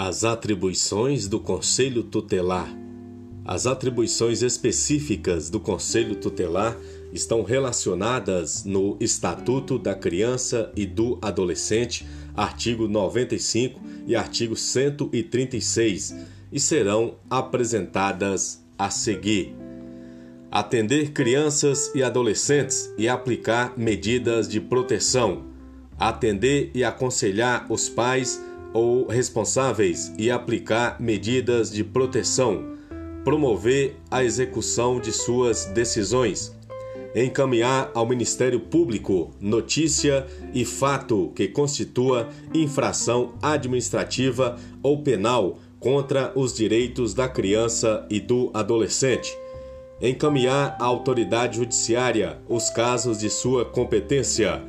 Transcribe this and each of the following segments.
As atribuições do Conselho Tutelar. As atribuições específicas do Conselho Tutelar estão relacionadas no Estatuto da Criança e do Adolescente, artigo 95 e artigo 136, e serão apresentadas a seguir. Atender crianças e adolescentes e aplicar medidas de proteção. Atender e aconselhar os pais ou responsáveis e aplicar medidas de proteção, promover a execução de suas decisões, encaminhar ao Ministério Público notícia e fato que constitua infração administrativa ou penal contra os direitos da criança e do adolescente, encaminhar à autoridade judiciária os casos de sua competência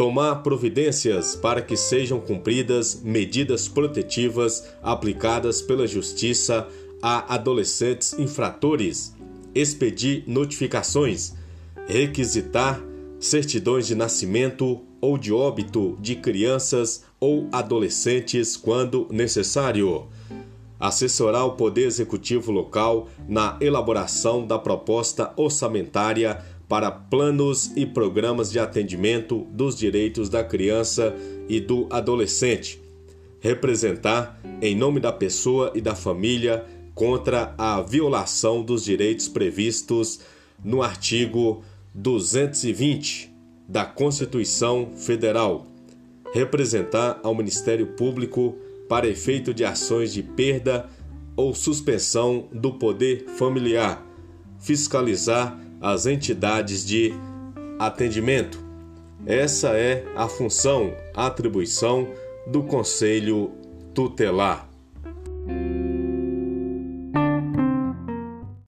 tomar providências para que sejam cumpridas medidas protetivas aplicadas pela Justiça a adolescentes infratores, expedir notificações, requisitar certidões de nascimento ou de óbito de crianças ou adolescentes quando necessário. Assessorar o Poder Executivo Local na elaboração da proposta orçamentária para planos e programas de atendimento dos direitos da criança e do adolescente. Representar, em nome da pessoa e da família, contra a violação dos direitos previstos no artigo 220 da Constituição Federal. Representar ao Ministério Público para efeito de ações de perda ou suspensão do poder familiar. Fiscalizar as entidades de atendimento. Essa é a função, a atribuição do Conselho Tutelar.